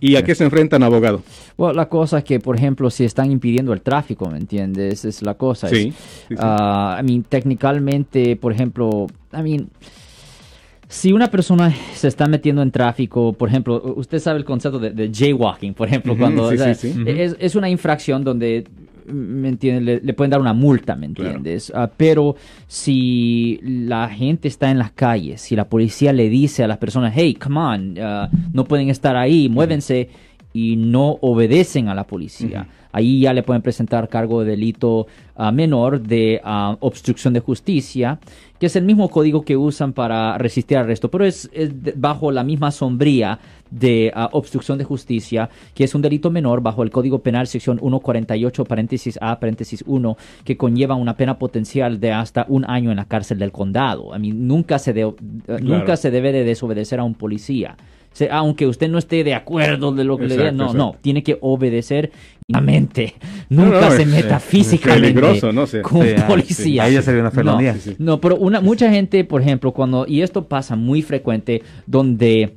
¿Y a qué se enfrentan, abogado? Bueno, la cosa es que, por ejemplo, si están impidiendo el tráfico, ¿me entiendes? Es la cosa. Sí. I mean, técnicamente, por ejemplo, I mean, si una persona se está metiendo en tráfico, por ejemplo, usted sabe el concepto de, jaywalking, por ejemplo, cuando es, una infracción donde ¿me entiendes? Le, pueden dar una multa, ¿me entiendes? Ah, pero si la gente está en las calles, si la policía le dice a las personas, hey, come on, ah, no pueden estar ahí, muévense, y no obedecen a la policía. Ahí ya le pueden presentar cargo de delito ah, menor de ah, obstrucción de justicia, que es el mismo código que usan para resistir arresto, pero es, bajo la misma sombría de ah, obstrucción de justicia, que es un delito menor bajo el Código Penal sección 148 paréntesis A paréntesis 1, que conlleva una pena potencial de hasta un año en la cárcel del condado. A mí nunca se, nunca se debe de desobedecer a un policía aunque usted no esté de acuerdo de lo que le diga, no, no, tiene que obedecer la mente. Nunca se meta físicamente ¿no? con policía. Ahí ya sería una felonía. No, pero una, mucha gente, por ejemplo, cuando, y esto pasa muy frecuente, donde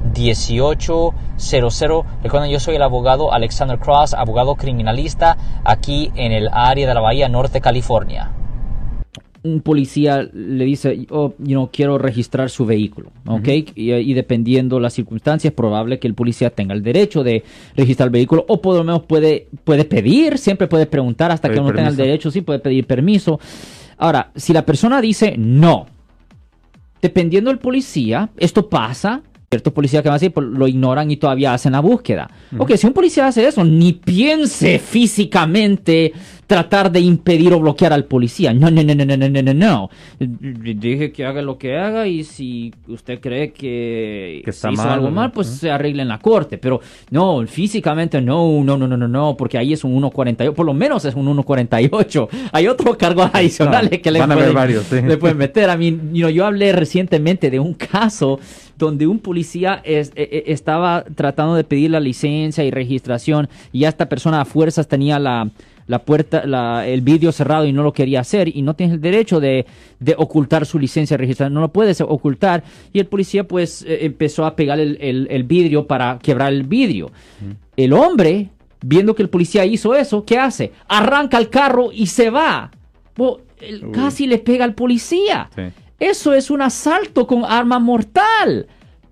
1-800-530-1800. Recuerden, yo soy el abogado Alexander Cross, abogado criminalista aquí en el área de la Bahía Norte, California un policía le dice, oh, you quiero registrar su vehículo, ¿ok? y, dependiendo las circunstancias, es probable que el policía tenga el derecho de registrar el vehículo o por lo menos puede, puede pedir, siempre puede preguntar hasta que no tenga el derecho, sí puede pedir permiso. Ahora, si la persona dice no, dependiendo del policía, esto pasa, ciertos policías que van a decir, pues, lo ignoran y todavía hacen la búsqueda. Ok, si un policía hace eso, ni piense físicamente tratar de impedir o bloquear al policía. No, no, no, no, no, no, no, no. Dije que haga lo que haga y si usted cree que, está hizo mal, algo mal, pues se arregle en la corte. Pero no, físicamente no, no, no, no, no, no, porque ahí es un 1.48, por lo menos es un 1.48. Hay otros cargos adicionales que le pueden, le pueden meter. A mí, yo hablé recientemente de un caso donde un policía es, e, e, estaba tratando de pedir la licencia y registración y esta persona a fuerzas tenía la la puerta, la, el vídeo cerrado y no lo quería hacer y no tienes el derecho de, de ocultar su licencia registrada, no lo puedes ocultar y el policía pues eh, empezó a pegar el, el, vidrio para quebrar el vidrio. El hombre, viendo que el policía hizo eso, ¿qué hace? Arranca el carro y se va. casi le pega al policía. Eso es un asalto con arma mortal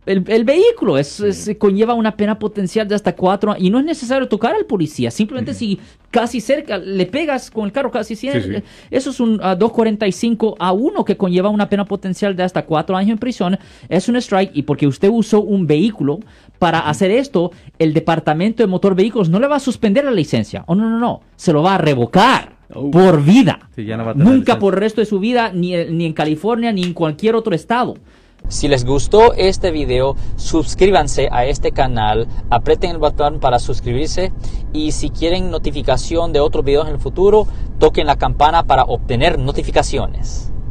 el, vehículo. Es, conlleva una pena potencial de hasta cuatro y no es necesario tocar al policía. Simplemente si casi cerca le pegas con el carro casi siempre. Eso es un 245 a 1 que conlleva una pena potencial de hasta cuatro años en prisión. Es un strike y porque usted usó un vehículo para hacer esto, el Departamento de Motor Vehículos no le va a suspender la licencia. Oh, no, no, no. Se lo va a revocar. Por vida. Nunca por el resto de su vida, ni, ni en California, ni en cualquier otro estado. Si les gustó este video, suscríbanse a este canal, aprieten el botón para suscribirse y si quieren notificación de otros videos en el futuro, toquen la campana para obtener notificaciones.